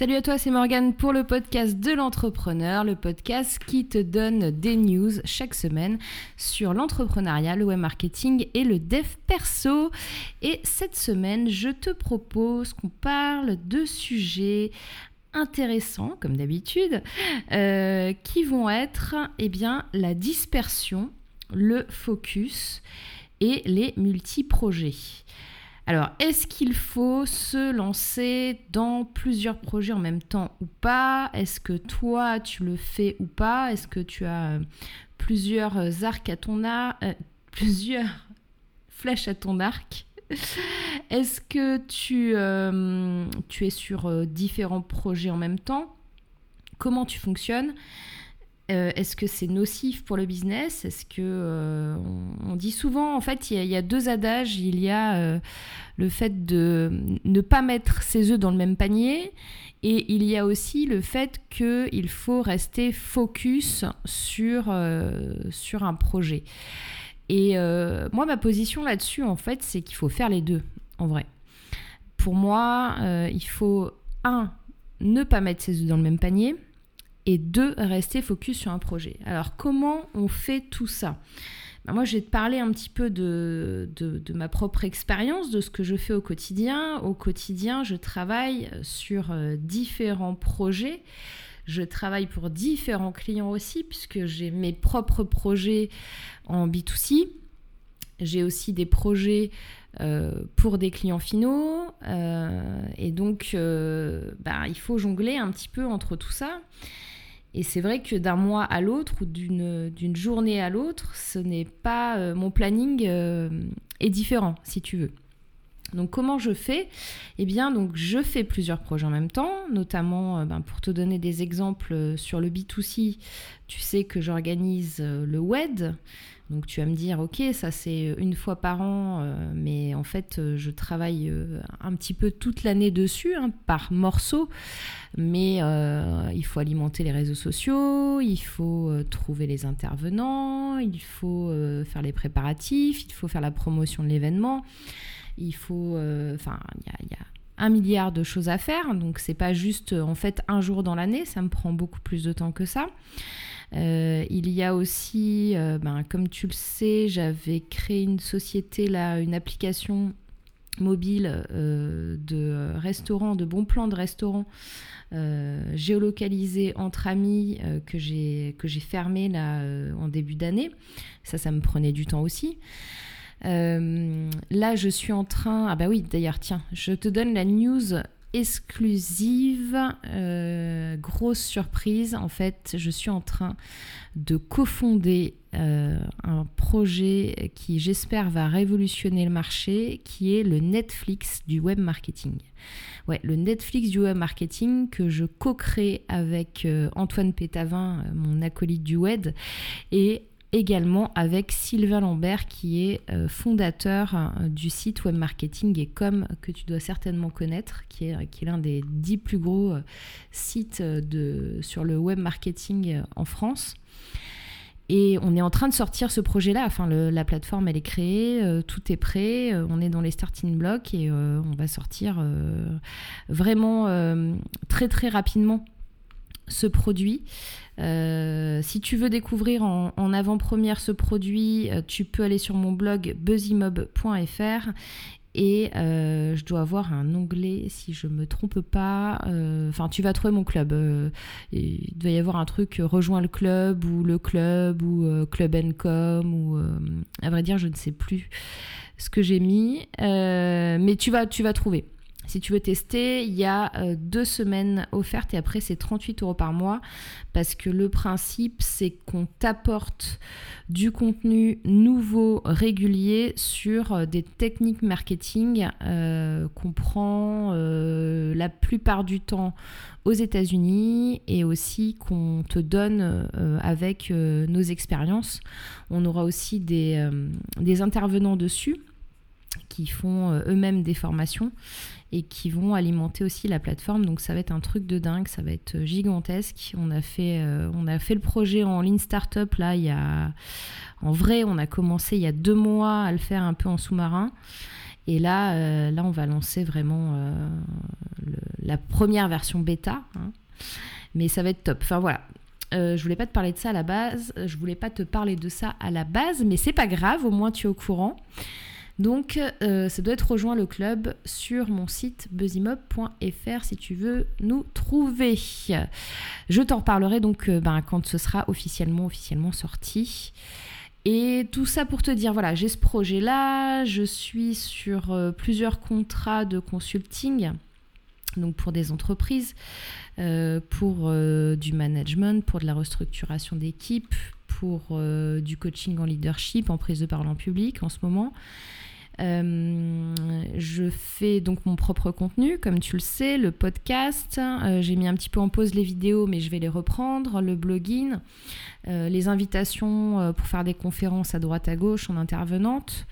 Salut à toi, c'est Morgane pour le podcast de l'entrepreneur, le podcast qui te donne des news chaque semaine sur l'entrepreneuriat, le web marketing et le dev perso. Et cette semaine, je te propose qu'on parle de sujets intéressants, comme d'habitude, euh, qui vont être eh bien, la dispersion, le focus et les multi-projets. Alors, est-ce qu'il faut se lancer dans plusieurs projets en même temps ou pas? Est-ce que toi, tu le fais ou pas? Est-ce que tu as euh, plusieurs euh, arcs à ton arc euh, Plusieurs flèches à ton arc? Est-ce que tu, tu es sur différents projets en même temps? Comment tu fonctionnes? Euh, est-ce que c'est nocif pour le business? Est-ce que euh, on, dit souvent en fait il y, a, deux adages. Il y a euh, le fait de ne pas mettre ses œufs dans le même panier et il y a aussi le fait qu'il faut rester focus sur, sur un projet. Et moi ma position là-dessus en fait c'est qu'il faut faire les deux en vrai. Pour moi il faut un ne pas mettre ses œufs dans le même panier et deux, rester focus sur un projet. Alors comment on fait tout ça? Ben, Moi, je vais te parler un petit peu de, de, ma propre expérience, de ce que je fais au quotidien. Au quotidien, je travaille sur euh, différents projets. Je travaille pour différents clients aussi, puisque j'ai mes propres projets en B2C. J'ai aussi des projets euh, pour des clients finaux. Euh, et donc, bah, il faut jongler un petit peu entre tout ça. Et c'est vrai que d'un mois à l'autre ou d'une journée à l'autre, ce n'est pas euh, mon planning euh, est différent, si tu veux. Donc comment je fais? Eh bien, donc je fais plusieurs projets en même temps, notamment euh, ben, pour te donner des exemples sur le B2C, tu sais que j'organise le WED, donc tu vas me dire, ok, ça c'est une fois par an, euh, mais en fait euh, je travaille euh, un petit peu toute l'année dessus, hein, par morceaux, mais il faut alimenter les réseaux sociaux, il faut trouver les intervenants, il faut faire les préparatifs, il faut faire la promotion de l'événement, il faut, enfin, y a, un milliard de choses à faire, donc c'est pas juste en fait un jour dans l'année, ça me prend beaucoup plus de temps que ça. Euh, il y a aussi, euh, ben, comme tu le sais, j'avais créé une société, là, une application mobile euh, de restaurants, de bons plans de restaurants géolocalisés entre amis que j'ai fermé là en début d'année. Ça, ça me prenait du temps aussi. là, je suis en train. Ah bah oui, d'ailleurs, tiens, je te donne la news exclusive, euh, grosse surprise. En fait, je suis en train de cofonder euh, un projet qui, j'espère, va révolutionner le marché, qui est le Netflix du web marketing. Ouais, le Netflix du web marketing que je co-crée avec euh, Antoine Pétavin, mon acolyte du web, et également avec Sylvain Lambert qui est euh, fondateur euh, du site web marketing et com que tu dois certainement connaître, qui est, qui est l'un des dix plus gros euh, sites de, sur le web marketing en France. Et on est en train de sortir ce projet-là. Enfin, la plateforme, elle est créée, tout est prêt. on est dans les starting blocks et on va sortir vraiment très très rapidement ce produit. Euh, si tu veux découvrir en, avant-première ce produit, euh, tu peux aller sur mon blog buzzymob.fr et euh, je dois avoir un onglet, si je me trompe pas. Enfin, tu vas trouver mon club. il doit y avoir un truc rejoins le club ou le club ou club com ou à vrai dire, je ne sais plus ce que j'ai mis, mais tu vas trouver. Si tu veux tester, il y a euh, deux semaines offertes et après c'est 38 euros par mois parce que le principe c'est qu'on t'apporte du contenu nouveau, régulier sur euh, des techniques marketing euh, qu'on prend la plupart du temps aux États-Unis et aussi qu'on te donne avec nos expériences. On aura aussi des, des intervenants dessus qui font eux-mêmes des formations et qui vont alimenter aussi la plateforme. Donc ça va être un truc de dingue, ça va être gigantesque. On a fait, euh, on a fait le projet en ligne startup là, il y a, en vrai, on a commencé il y a deux mois à le faire un peu en sous-marin. Et là, là on va lancer vraiment la première version bêta. Hein. Mais ça va être top. Enfin voilà, euh, je voulais pas te parler de ça à la base, je voulais pas te parler de ça à la base, mais c'est pas grave, au moins tu es au courant. Donc, euh, ça doit être rejoint le club sur mon site buzzimob.fr si tu veux nous trouver. Je t'en reparlerai donc euh, ben, quand ce sera officiellement, sorti. Et tout ça pour te dire, voilà, j'ai ce projet-là, je suis sur plusieurs contrats de consulting donc pour des entreprises, euh, pour euh, du management, pour de la restructuration d'équipe, pour euh, du coaching en leadership, en prise de parole en public en ce moment. Je fais donc mon propre contenu, comme tu le sais, le podcast. J'ai mis un petit peu en pause les vidéos, mais je vais les reprendre, le blogging, les invitations pour faire des conférences à droite à gauche en intervenante.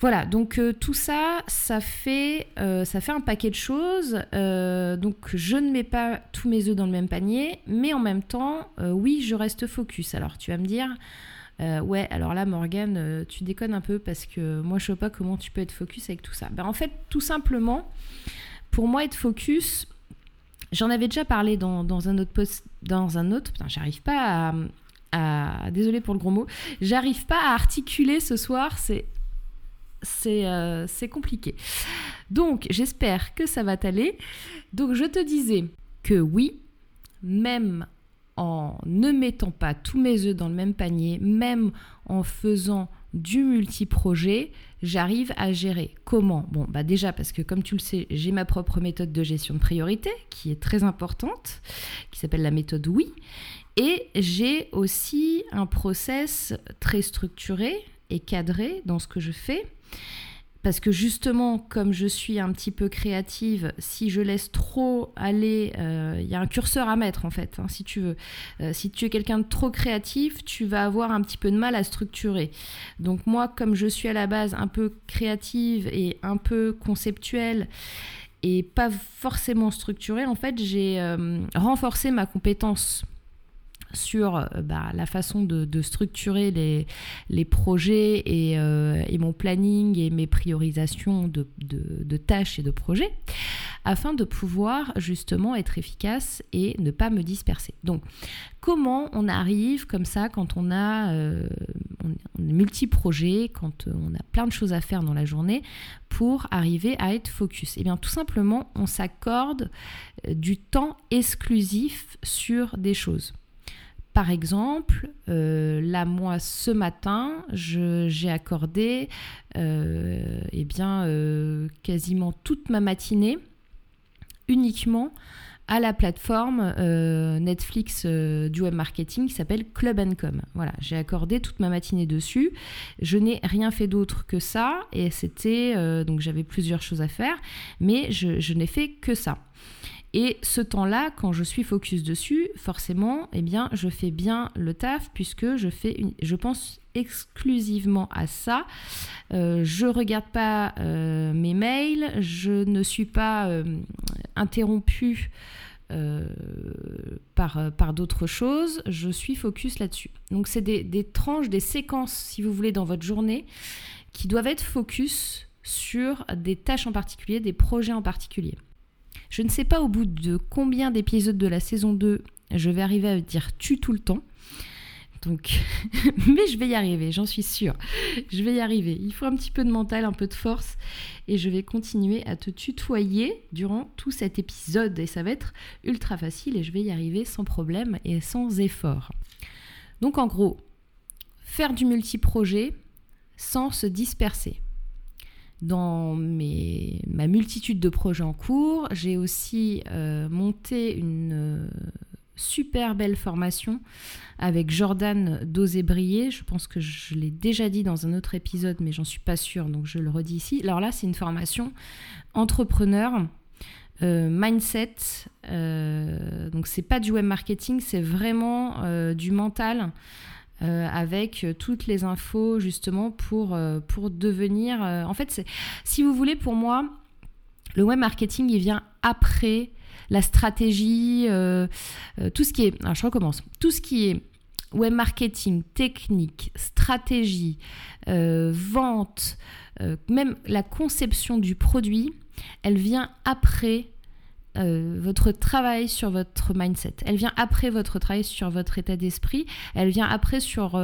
Voilà, donc euh, tout ça, ça fait, euh, un paquet de choses. Euh, donc je ne mets pas tous mes œufs dans le même panier, mais en même temps, oui, je reste focus. Alors tu vas me dire, ouais, alors là, Morgane, tu déconnes un peu parce que moi, je ne sais pas comment tu peux être focus avec tout ça. Ben, en fait, tout simplement, pour moi, être focus, j'en avais déjà parlé dans, un autre post, dans un autre, putain, j'arrive pas à, à, désolé pour le gros mot, j'arrive pas à articuler ce soir, c'est euh, c'est compliqué. Donc, j'espère que ça va t'aller. Donc, je te disais que oui, même en ne mettant pas tous mes œufs dans le même panier, même en faisant du multi-projet, j'arrive à gérer. Comment? Bon, bah déjà parce que comme tu le sais, j'ai ma propre méthode de gestion de priorité qui est très importante, qui s'appelle la méthode oui. Et j'ai aussi un process très structuré et cadré dans ce que je fais parce que justement, comme je suis un petit peu créative, si je laisse trop aller, euh, il y a un curseur à mettre en fait, hein, si tu veux. Euh, si tu es quelqu'un de trop créatif, tu vas avoir un petit peu de mal à structurer. Donc moi, comme je suis à la base un peu créative et un peu conceptuelle, et pas forcément structurée, en fait, j'ai euh, renforcé ma compétence sur euh, bah, la façon de, structurer les, projets et, euh, et, mon planning et mes priorisations de, tâches et de projets afin de pouvoir justement être efficace et ne pas me disperser. Donc, comment on arrive comme ça quand on a euh, multi-projets, quand on a plein de choses à faire dans la journée pour arriver à être focus? Eh bien, tout simplement, on s'accorde du temps exclusif sur des choses. Par exemple, euh, là, moi, ce matin, j'ai accordé euh, eh bien, euh, quasiment toute ma matinée uniquement à la plateforme Netflix du web marketing qui s'appelle Club Com. Voilà, j'ai accordé toute ma matinée dessus. Je n'ai rien fait d'autre que ça et c'était donc j'avais plusieurs choses à faire, mais je n'ai fait que ça. Et ce temps-là, quand je suis focus dessus, forcément, eh bien, je fais bien le taf puisque je fais, une, je pense exclusivement à ça. Euh, je regarde pas euh, mes mails, je ne suis pas euh, interrompue euh, par, d'autres choses, je suis focus là-dessus. Donc c'est des, des, tranches, des séquences, si vous voulez, dans votre journée, qui doivent être focus sur des tâches en particulier, des projets en particulier. Je ne sais pas au bout de combien d'épisodes de la saison 2 je vais arriver à dire tu tout le temps. Donc, mais je vais y arriver, j'en suis sûre. Je vais y arriver. Il faut un petit peu de mental, un peu de force. Et je vais continuer à te tutoyer durant tout cet épisode. Et ça va être ultra facile et je vais y arriver sans problème et sans effort. Donc, en gros, faire du multi-projet sans se disperser dans ma multitude de projets en cours. J'ai aussi euh, monté une euh, super belle formation avec Jordan Dosé-Brier. Je pense que je l'ai déjà dit dans un autre épisode, mais j'en suis pas sûre, donc je le redis ici. Alors là, c'est une formation entrepreneur. Euh, mindset, donc c'est pas du web marketing, c'est vraiment du mental, euh, avec toutes les infos justement pour, euh, pour devenir... Euh, en fait, si vous voulez, pour moi, le web marketing, il vient après la stratégie, tout ce qui est... Alors je recommence. Tout ce qui est web marketing, technique, stratégie, euh, vente, euh, même la conception du produit, elle vient après euh, votre travail sur votre mindset. Elle vient après votre travail sur votre état d'esprit. Elle vient après sur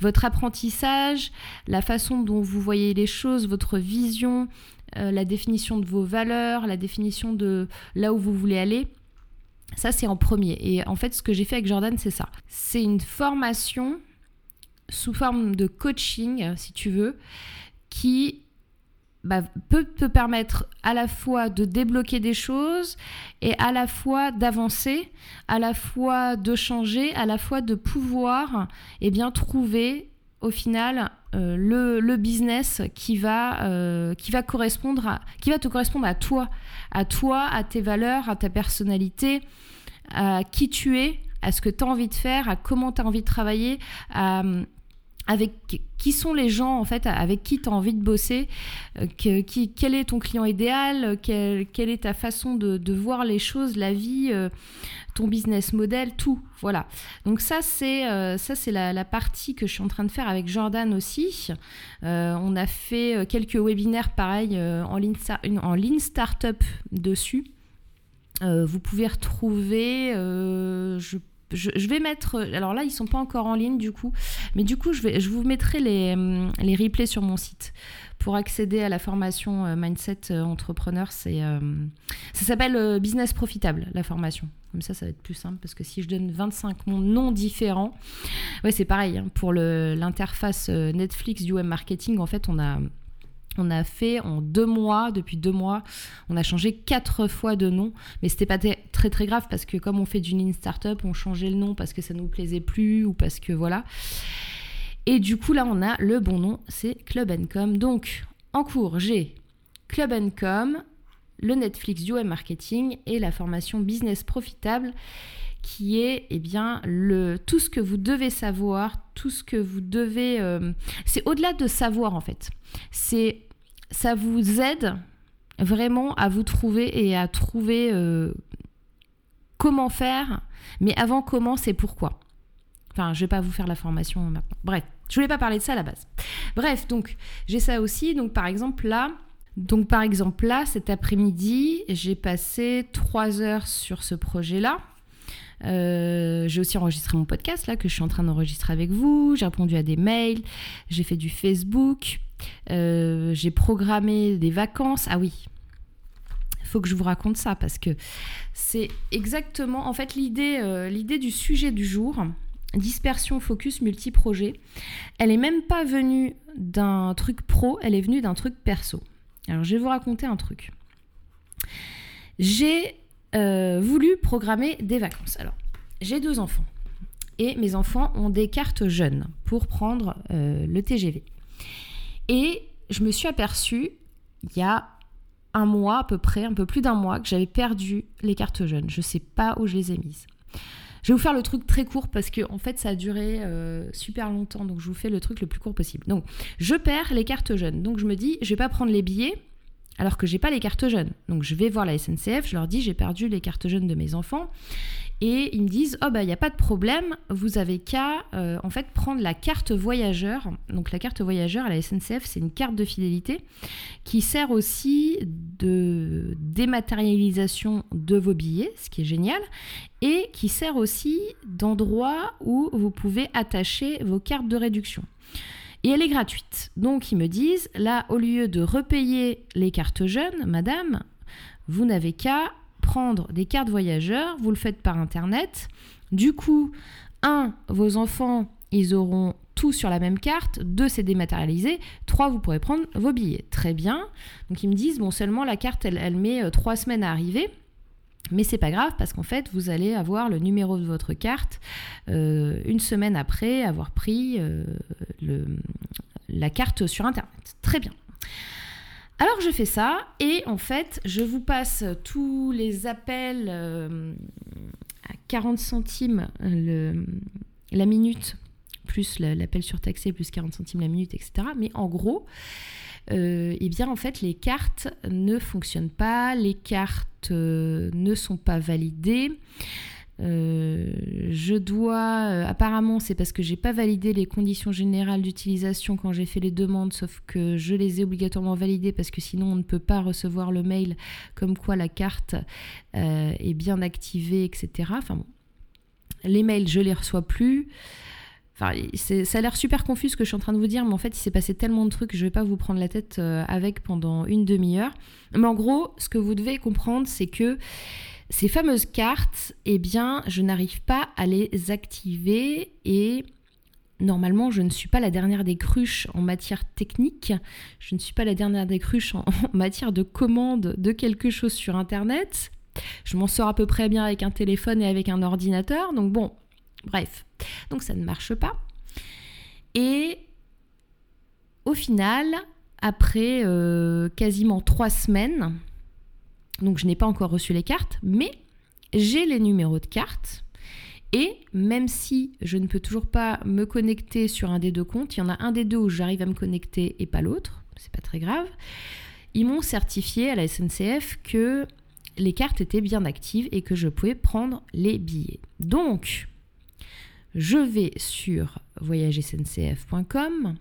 votre apprentissage, la façon dont vous voyez les choses, votre vision, la définition de vos valeurs, la définition de là où vous voulez aller. Ça, c'est en premier. Et en fait, ce que j'ai fait avec Jordan, c'est ça. C'est une formation sous forme de coaching, si tu veux, qui bah, peut permettre à la fois de débloquer des choses et à la fois d'avancer, à la fois de changer, à la fois de pouvoir eh bien, trouver au final euh, le, business qui va, euh, qui, va correspondre à, qui va te correspondre à toi, à toi, à tes valeurs, à ta personnalité, à qui tu es, à ce que tu as envie de faire, à comment tu as envie de travailler, avec qui sont les gens en fait avec qui tu as envie de bosser, euh, quel est ton client idéal, quelle, est ta façon de, voir les choses, la vie, ton business model, tout. Voilà. Donc ça c'est ça c'est la, partie que je suis en train de faire avec Jordan aussi. on a fait quelques webinaires pareil en ligne en ligne startup dessus. Euh, vous pouvez retrouver, euh, je, vais mettre, alors là ils sont pas encore en ligne du coup, mais du coup je, vous mettrai les, euh, les replays sur mon site pour accéder à la formation Mindset Entrepreneur. C'est, ça s'appelle Business Profitable, la formation. Comme ça, ça va être plus simple parce que si je donne 25 noms différents, ouais, c'est pareil. Hein, pour l'interface Netflix du web marketing, en fait, on a on a fait en deux mois, depuis deux mois, on a changé quatre fois de nom. Mais c'était pas très très grave parce que comme on fait du lean startup, on changeait le nom parce que ça nous plaisait plus ou parce que voilà. Et du coup là on a le bon nom, c'est Club Com. Donc en cours j'ai Club Com, le Netflix du web marketing et la formation business profitable qui est eh bien le tout ce que vous devez savoir, tout ce que vous devez euh, c'est au-delà de savoir en fait. C'est ça vous aide vraiment à vous trouver et à trouver euh, comment faire, mais avant comment, c'est pourquoi? Enfin, je vais pas vous faire la formation maintenant. Bref, je voulais pas parler de ça à la base. Bref, donc j'ai ça aussi. Donc par exemple là, donc par exemple là, cet après-midi, j'ai passé trois heures sur ce projet-là. Euh, j'ai aussi enregistré mon podcast là que je suis en train d'enregistrer avec vous. J'ai répondu à des mails, j'ai fait du Facebook. Euh, j'ai programmé des vacances. Ah oui, faut que je vous raconte ça parce que c'est exactement en fait l'idée euh, l'idée du sujet du jour dispersion focus multi-projet elle est même pas venue d'un truc pro elle est venue d'un truc perso. Alors je vais vous raconter un truc. J'ai euh, voulu programmer des vacances. Alors j'ai deux enfants et mes enfants ont des cartes jeunes pour prendre le TGV et je me suis aperçue, il y a un mois à peu près, un peu plus d'un mois, que j'avais perdu les cartes jeunes. Je ne sais pas où je les ai mises. Je vais vous faire le truc très court parce que en fait ça a duré euh, super longtemps, donc je vous fais le truc le plus court possible. Donc je perds les cartes jeunes, donc je me dis je vais pas prendre les billets alors que j'ai pas les cartes jeunes. Donc je vais voir la SNCF, je leur dis j'ai perdu les cartes jeunes de mes enfants et ils me disent oh bah il n'y a pas de problème, vous avez qu'à euh, en fait prendre la carte voyageur. Donc la carte voyageur à la SNCF, c'est une carte de fidélité qui sert aussi de dématérialisation de vos billets, ce qui est génial, et qui sert aussi d'endroit où vous pouvez attacher vos cartes de réduction. Et elle est gratuite. Donc ils me disent, là, au lieu de repayer les cartes jeunes, madame, vous n'avez qu'à prendre des cartes voyageurs, vous le faites par Internet. Du coup, un, vos enfants, ils auront tout sur la même carte. Deux, c'est dématérialisé. Trois, vous pourrez prendre vos billets. Très bien. Donc ils me disent, bon, seulement la carte, elle, met euh, trois semaines à arriver. Mais c'est pas grave parce qu'en fait, vous allez avoir le numéro de votre carte euh, une semaine après avoir pris euh, la carte sur Internet. Très bien. Alors je fais ça et en fait, je vous passe tous les appels euh, à 40 centimes la minute, plus l'appel surtaxé, plus 40 centimes la minute, etc. Mais en gros, euh, eh bien en fait les cartes ne fonctionnent pas, les cartes euh, ne sont pas validées. Euh, je dois, euh, apparemment, c'est parce que j'ai pas validé les conditions générales d'utilisation quand j'ai fait les demandes, sauf que je les ai obligatoirement validées parce que sinon on ne peut pas recevoir le mail comme quoi la carte euh, est bien activée, etc. Enfin bon, les mails je les reçois plus. Enfin, ça a l'air super confus ce que je suis en train de vous dire, mais en fait, il s'est passé tellement de trucs que je vais pas vous prendre la tête avec pendant une demi-heure. Mais en gros, ce que vous devez comprendre, c'est que ces fameuses cartes, eh bien, je n'arrive pas à les activer et normalement, je ne suis pas la dernière des cruches en matière technique. Je ne suis pas la dernière des cruches en, matière de commande de quelque chose sur Internet. Je m'en sors à peu près bien avec un téléphone et avec un ordinateur. Donc bon, bref. Donc ça ne marche pas. Et au final, après euh, quasiment trois semaines, donc je n'ai pas encore reçu les cartes, mais j'ai les numéros de cartes. Et même si je ne peux toujours pas me connecter sur un des deux comptes, il y en a un des deux où j'arrive à me connecter et pas l'autre, c'est pas très grave. Ils m'ont certifié à la SNCF que les cartes étaient bien actives et que je pouvais prendre les billets. Donc, je vais sur voyagesncf.com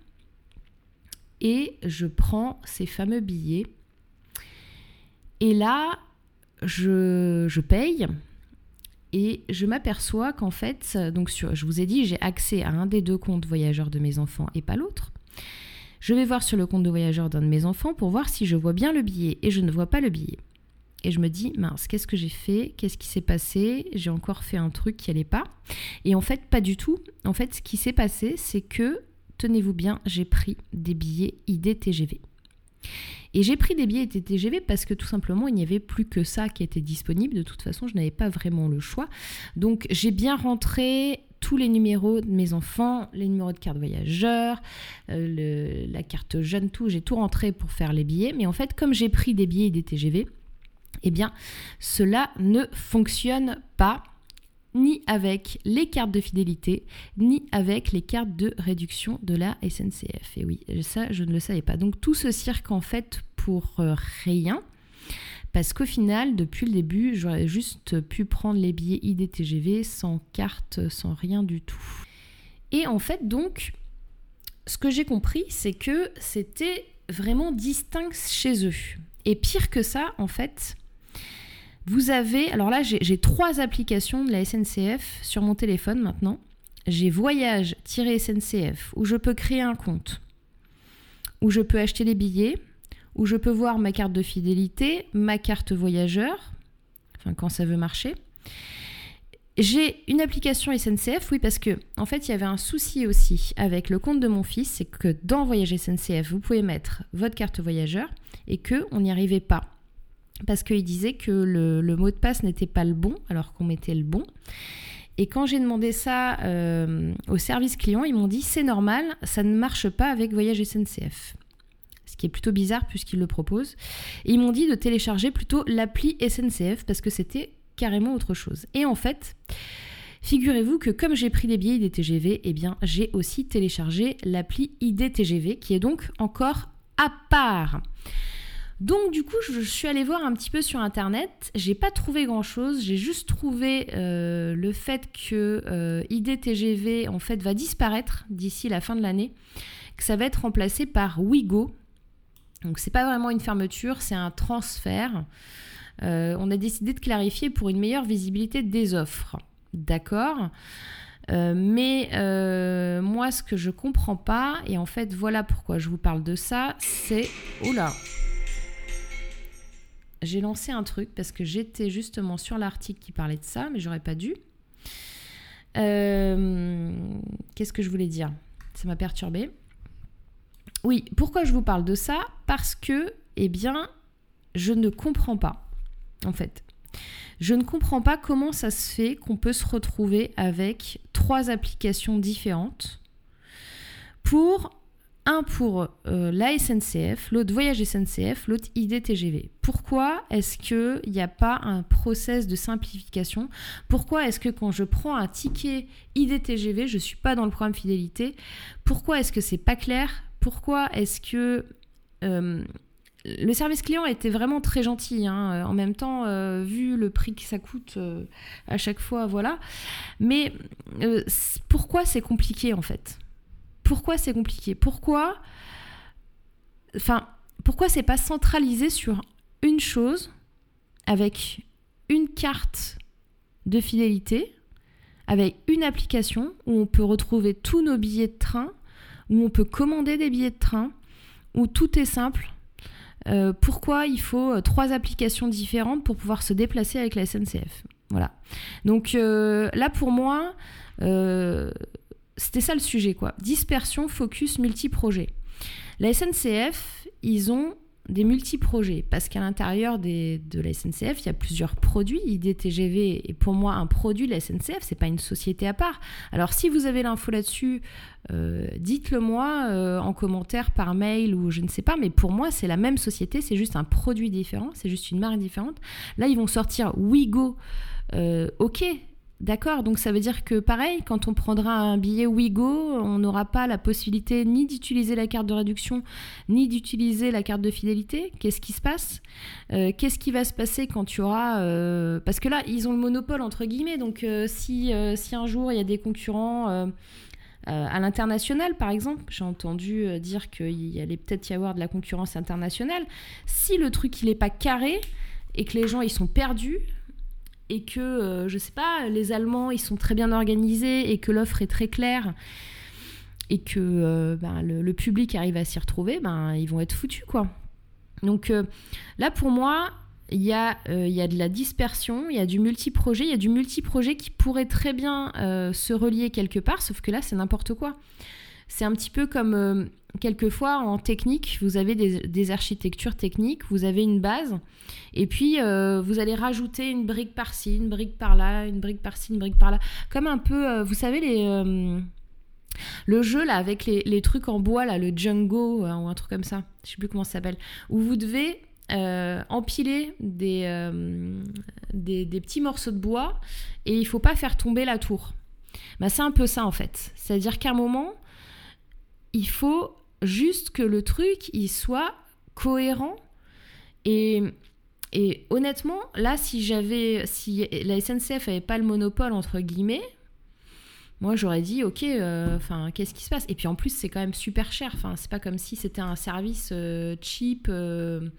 et je prends ces fameux billets et là, je, paye et je m'aperçois qu'en fait, donc je vous ai dit, j'ai accès à un des deux comptes voyageurs de mes enfants et pas l'autre. Je vais voir sur le compte de voyageur d'un de mes enfants pour voir si je vois bien le billet et je ne vois pas le billet. Et je me dis, mince, qu'est-ce que j'ai fait? Qu'est-ce qui s'est passé? J'ai encore fait un truc qui n'allait pas. Et en fait, pas du tout. En fait, ce qui s'est passé, c'est que, tenez-vous bien, j'ai pris des billets ID TGV. Et j'ai pris des billets TGV parce que tout simplement, il n'y avait plus que ça qui était disponible. De toute façon, je n'avais pas vraiment le choix. Donc, j'ai bien rentré tous les numéros de mes enfants, les numéros de carte voyageur, euh, la carte jeune, tout. J'ai tout rentré pour faire les billets. Mais en fait, comme j'ai pris des billets et des TGV, eh bien, cela ne fonctionne pas ni avec les cartes de fidélité, ni avec les cartes de réduction de la SNCF. Et oui, ça, je ne le savais pas. Donc tout ce cirque, en fait, pour euh, rien. Parce qu'au final, depuis le début, j'aurais juste pu prendre les billets IDTGV sans carte, sans rien du tout. Et en fait, donc, ce que j'ai compris, c'est que c'était vraiment distinct chez eux. Et pire que ça, en fait, vous avez, alors là j'ai trois applications de la SNCF sur mon téléphone maintenant. J'ai voyage-SNCF où je peux créer un compte, où je peux acheter les billets, où je peux voir ma carte de fidélité, ma carte voyageur, enfin quand ça veut marcher. J'ai une application SNCF, oui, parce que en fait, il y avait un souci aussi avec le compte de mon fils, c'est que dans Voyage SNCF, vous pouvez mettre votre carte voyageur et que on n'y arrivait pas parce qu'il disait que le, mot de passe n'était pas le bon, alors qu'on mettait le bon. Et quand j'ai demandé ça euh, au service client, ils m'ont dit c'est normal, ça ne marche pas avec Voyage SNCF. Ce qui est plutôt bizarre puisqu'ils le proposent. Ils m'ont dit de télécharger plutôt l'appli SNCF parce que c'était carrément autre chose. Et en fait, figurez-vous que comme j'ai pris des billets IDTGV, eh bien j'ai aussi téléchargé l'appli IDTGV qui est donc encore à part. Donc du coup, je, suis allée voir un petit peu sur internet. J'ai pas trouvé grand chose. J'ai juste trouvé euh, le fait que euh, IDTGV en fait va disparaître d'ici la fin de l'année, que ça va être remplacé par Wigo. Donc c'est pas vraiment une fermeture, c'est un transfert. Euh, on a décidé de clarifier pour une meilleure visibilité des offres. D'accord? Mais moi, ce que je comprends pas, et en fait, voilà pourquoi je vous parle de ça, c'est. Oula! j'ai lancé un truc parce que j'étais justement sur l'article qui parlait de ça, mais j'aurais pas dû. Euh, qu'est-ce que je voulais dire? Ça m'a perturbé. Oui, pourquoi je vous parle de ça? Parce que, eh bien, je ne comprends pas, en fait. Je ne comprends pas comment ça se fait qu'on peut se retrouver avec trois applications différentes pour un pour euh, la SNCF, l'autre Voyage SNCF, l'autre IDTGV. Pourquoi est-ce qu'il n'y a pas un process de simplification? Pourquoi est-ce que quand je prends un ticket IDTGV, je ne suis pas dans le programme fidélité? Pourquoi est-ce que c'est pas clair? Pourquoi est-ce que euh, le service client était vraiment très gentil. Hein. En même temps, vu le prix que ça coûte à chaque fois, voilà. Mais pourquoi c'est compliqué en fait? Pourquoi c'est compliqué? Pourquoi Enfin, pourquoi c'est pas centralisé sur une chose avec une carte de fidélité, avec une application où on peut retrouver tous nos billets de train, où on peut commander des billets de train, où tout est simple. Euh, pourquoi il faut euh, trois applications différentes pour pouvoir se déplacer avec la SNCF Voilà. Donc euh, là, pour moi, c'était ça le sujet, quoi. Dispersion, focus, multi-projet. La SNCF, ils ont des multi-projets, parce qu'à l'intérieur de la SNCF, il y a plusieurs produits. IDTGV est pour moi un produit de la SNCF, c'est pas une société à part. Alors si vous avez l'info là-dessus, euh, dites-le moi euh, en commentaire, par mail ou je ne sais pas, mais pour moi c'est la même société, c'est juste un produit différent, c'est juste une marque différente. Là ils vont sortir Wigo, euh, ok, D'accord, donc ça veut dire que pareil, quand on prendra un billet Wigo, on n'aura pas la possibilité ni d'utiliser la carte de réduction, ni d'utiliser la carte de fidélité. Qu'est-ce qui se passe? Euh, Qu'est-ce qui va se passer quand tu auras... Euh, parce que là, ils ont le monopole, entre guillemets, donc euh, si, si un jour il y a des concurrents... à l'international, par exemple, j'ai entendu dire qu'il allait peut-être y avoir de la concurrence internationale. Si le truc il n'est pas carré et que les gens ils sont perdus, et que, euh, je sais pas, les Allemands, ils sont très bien organisés et que l'offre est très claire et que euh, ben, le, public arrive à s'y retrouver, ben, ils vont être foutus, quoi. Donc euh, là, pour moi, il y, a, il y a de la dispersion, il y a du multi-projet, il y a du multi-projet qui pourrait très bien se relier quelque part, sauf que là, c'est n'importe quoi. C'est un petit peu comme quelquefois en technique, vous avez des, architectures techniques, vous avez une base, et puis euh, vous allez rajouter une brique par-ci, une brique par-là, une brique par-ci, une brique par-là. Comme un peu, euh, vous savez, les, euh, le jeu là avec les, trucs en bois, là, le Django, ou un truc comme ça, je sais plus comment ça s'appelle, où vous devez empiler des, des, des, petits morceaux de bois, et il faut pas faire tomber la tour. Bah, c'est un peu ça en fait. C'est-à-dire qu'à un moment, il faut juste que le truc, il soit cohérent. Et, et honnêtement, là, si j'avais, si la SNCF avait pas le monopole, entre guillemets, moi j'aurais dit ok euh, enfin qu'est-ce qui se passe? Et puis en plus c'est quand même super cher enfin c'est pas comme si c'était un service euh, cheap euh.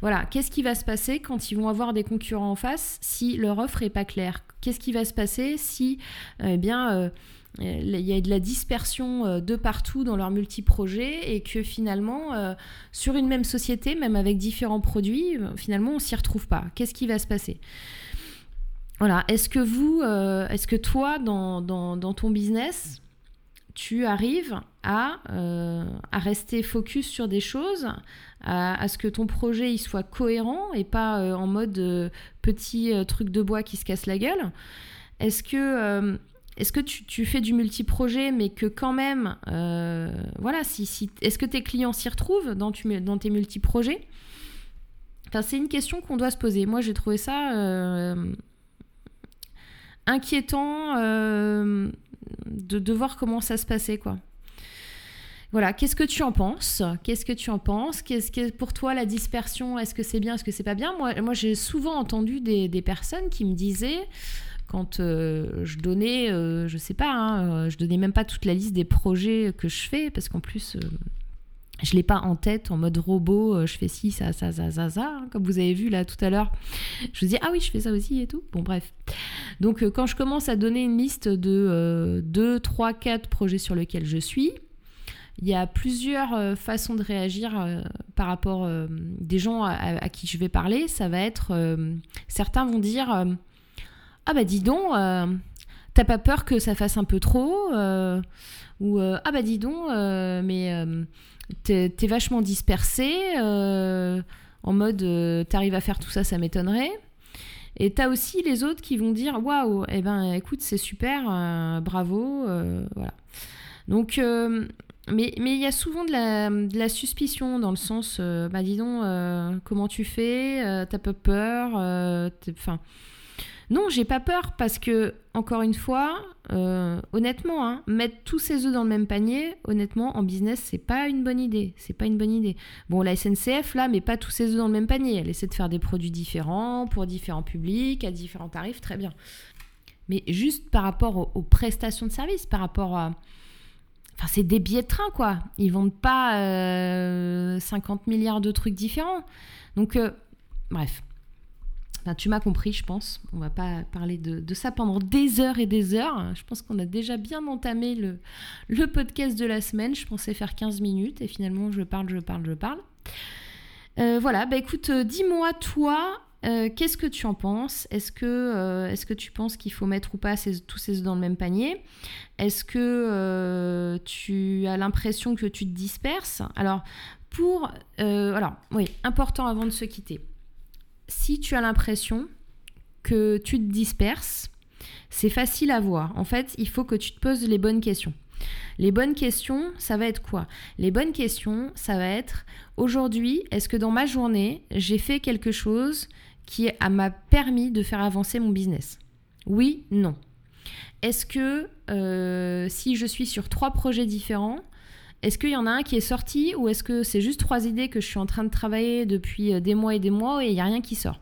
voilà qu'est-ce qui va se passer quand ils vont avoir des concurrents en face si leur offre est pas claire? Qu'est-ce qui va se passer si eh bien il y a de la dispersion euh, de partout dans leurs multi-projets et que finalement, euh, sur une même société, même avec différents produits, euh, finalement, on s'y retrouve pas. Qu'est-ce qui va se passer? Voilà. Est-ce que vous, est-ce que toi, dans, dans, ton business, tu arrives à, à, rester focus sur des choses, à, à, ce que ton projet il soit cohérent et pas en mode petit truc de bois qui se casse la gueule? Est-ce que est-ce que tu, fais du multi-projet, mais que quand même, euh, voilà, si, est-ce que tes clients s'y retrouvent dans, tes multi-projets? Enfin, C'est une question qu'on doit se poser. Moi, j'ai trouvé ça euh, inquiétant euh, de, voir comment ça se passait, quoi. Voilà, qu'est-ce que tu en penses? Qu'est-ce que tu en penses? Qu'est-ce que pour toi la dispersion Est-ce que c'est bien Est-ce que c'est pas bien? Moi, j'ai souvent entendu des, personnes qui me disaient quand euh, je donnais, euh, je sais pas, hein, euh, je donnais même pas toute la liste des projets que je fais, parce qu'en plus, je l'ai pas en tête en mode robot, je fais ci, ça, ça, ça, ça, ça, hein, comme vous avez vu là tout à l'heure. Je vous dis, ah oui, je fais ça aussi et tout. Bon, bref. Donc, quand je commence à donner une liste de 2, 3, 4 projets sur lesquels je suis, il y a plusieurs façons de réagir par rapport des gens à, qui je vais parler. Ça va être, certains vont dire ah bah dis donc, euh, t'as pas peur que ça fasse un peu trop euh, Ou euh, ah bah dis donc, mais t'es vachement dispersé, en mode t'arrives à faire tout ça, ça m'étonnerait. Et t'as aussi les autres qui vont dire waouh, eh ben écoute, c'est super, bravo, voilà. Donc, mais il y a souvent de la, suspicion dans le sens, bah dis donc, comment tu fais, t'as pas peur, enfin. Non, j'ai pas peur parce que, encore une fois, euh, honnêtement, hein, mettre tous ses œufs dans le même panier, honnêtement, en business, c'est pas une bonne idée. C'est pas une bonne idée. Bon, la SNCF, là, met pas tous ses œufs dans le même panier. Elle essaie de faire des produits différents pour différents publics, à différents tarifs, très bien. Mais juste par rapport aux, prestations de services, par rapport à. Enfin, c'est des billets de train, quoi. Ils vendent pas 50 euh, milliards de trucs différents. Donc, euh, bref tu m'as compris, je pense. On va pas parler de, ça pendant des heures et des heures. Je pense qu'on a déjà bien entamé le, podcast de la semaine. Je pensais faire 15 minutes et finalement, je parle, je parle, je parle. Euh, voilà, bah écoute, euh, dis-moi toi, euh, qu'est-ce que tu en penses? Est-ce que, que tu penses qu'il faut mettre ou pas tous ces œufs dans le même panier? Est-ce que tu as l'impression que tu te disperses? Alors, pour... alors, oui, important avant de se quitter si tu as l'impression que tu te disperses, c'est facile à voir. En fait, il faut que tu te poses les bonnes questions. Les bonnes questions, ça va être quoi? Les bonnes questions, ça va être aujourd'hui, est-ce que dans ma journée, j'ai fait quelque chose qui m'a permis de faire avancer mon business? Oui, non. Est-ce que euh, si je suis sur trois projets différents, est-ce qu'il y en a un qui est sorti ou est-ce que c'est juste trois idées que je suis en train de travailler depuis euh, des mois et des mois et il n'y a rien qui sort?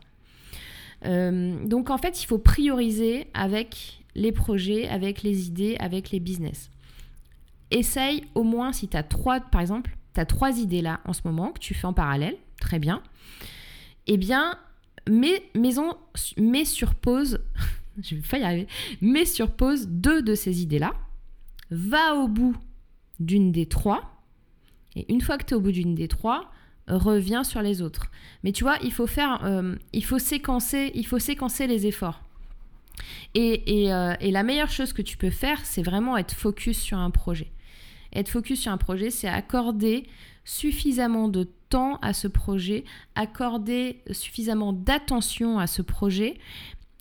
Euh, Donc en fait, il faut prioriser avec les projets, avec les idées, avec les business. Essaye au moins si tu as trois, par exemple, tu as trois idées là en ce moment que tu fais en parallèle, très bien. Eh bien, mets, sur pause, je vais pas y arriver, mets sur pause deux de ces idées-là, va au bout d'une des trois. Et une fois que tu es au bout d'une des trois, reviens sur les autres. Mais tu vois, il faut faire, euh, il faut séquencer, il faut séquencer les efforts. Et, euh, et, la meilleure chose que tu peux faire, c'est vraiment être focus sur un projet. Être focus sur un projet, c'est accorder suffisamment de temps à ce projet, accorder suffisamment d'attention à ce projet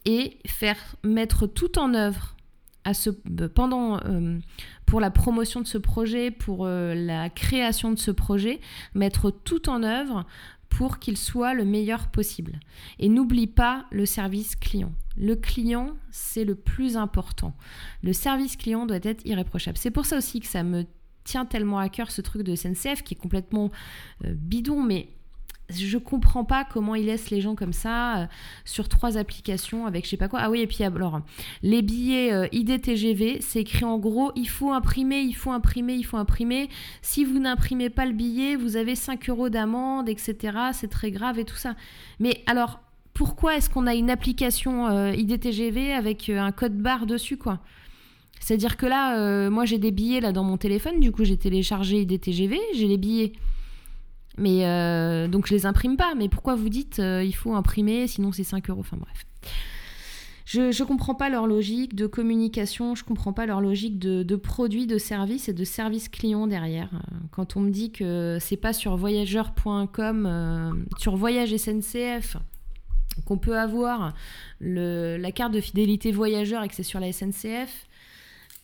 et faire mettre tout en œuvre à ce, pendant, euh, pour la promotion de ce projet, pour euh, la création de ce projet, mettre tout en œuvre pour qu'il soit le meilleur possible. Et n'oublie pas le service client. Le client, c'est le plus important. Le service client doit être irréprochable. C'est pour ça aussi que ça me tient tellement à cœur ce truc de SNCF qui est complètement euh, bidon, mais je comprends pas comment ils laissent les gens comme ça euh, sur trois applications avec je sais pas quoi. Ah oui, et puis alors, les billets euh, IDTGV, c'est écrit en gros il faut imprimer, il faut imprimer, il faut imprimer. Si vous n'imprimez pas le billet, vous avez 5 euros d'amende, etc. C'est très grave et tout ça. Mais alors, pourquoi est-ce qu'on a une application euh, IDTGV avec un code barre dessus, quoi? C'est-à-dire que là, moi j'ai des billets là dans mon téléphone, du coup j'ai téléchargé IDTGV, j'ai les billets. Mais euh, donc je les imprime pas. Mais pourquoi vous dites euh, il faut imprimer, sinon c'est 5 euros? Enfin bref. Je ne comprends pas leur logique de communication, je comprends pas leur logique de, de produits, de services et de service client derrière. Quand on me dit que c'est pas sur voyageur.com, euh, sur Voyage SNCF, qu'on peut avoir le, la carte de fidélité voyageur et que c'est sur la SNCF,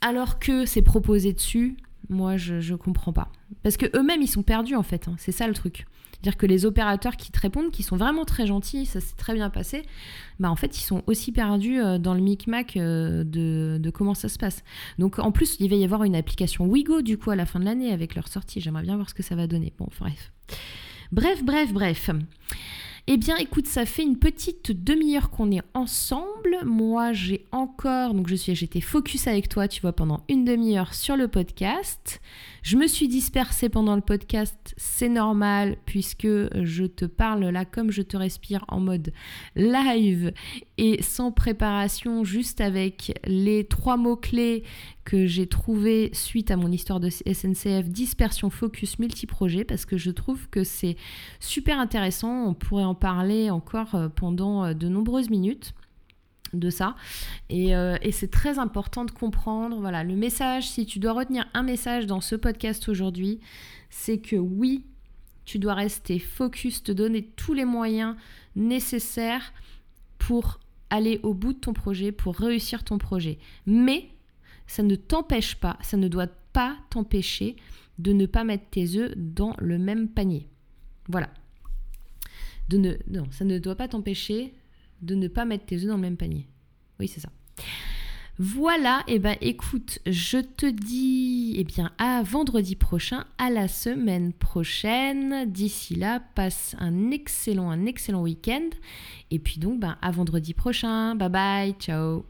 alors que c'est proposé dessus, moi, je, ne comprends pas. Parce que eux-mêmes, ils sont perdus, en fait. Hein. C'est ça le truc. C'est-à-dire que les opérateurs qui te répondent, qui sont vraiment très gentils, ça s'est très bien passé, bah en fait, ils sont aussi perdus euh, dans le micmac euh, de, de, comment ça se passe. Donc, en plus, il va y avoir une application Wigo, du coup, à la fin de l'année, avec leur sortie. J'aimerais bien voir ce que ça va donner. Bon, bref. Bref, bref, bref. Eh bien, écoute, ça fait une petite demi-heure qu'on est ensemble. Moi, j'ai encore, donc je suis, j'étais focus avec toi, tu vois, pendant une demi-heure sur le podcast. Je me suis dispersée pendant le podcast, c'est normal puisque je te parle là comme je te respire en mode live et sans préparation, juste avec les trois mots-clés que j'ai trouvés suite à mon histoire de SNCF, dispersion, focus, multiprojet, parce que je trouve que c'est super intéressant. On pourrait en parler encore euh, pendant euh, de nombreuses minutes de ça. Euh, et, c'est très important de comprendre, voilà, le message, si tu dois retenir un message dans ce podcast aujourd'hui, c'est que oui, tu dois rester focus, te donner tous les moyens nécessaires pour aller au bout de ton projet, pour réussir ton projet. Mais ça ne t'empêche pas, ça ne doit pas t'empêcher de ne pas mettre tes œufs dans le même panier. Voilà. De non, ça ne doit pas t'empêcher de ne pas mettre tes œufs dans le même panier. Oui, c'est ça. Voilà, et eh ben écoute, je te dis eh bien à vendredi prochain, à la semaine prochaine. D'ici là, passe un excellent, un excellent week-end. Et puis donc, ben, à vendredi prochain. Bye bye, ciao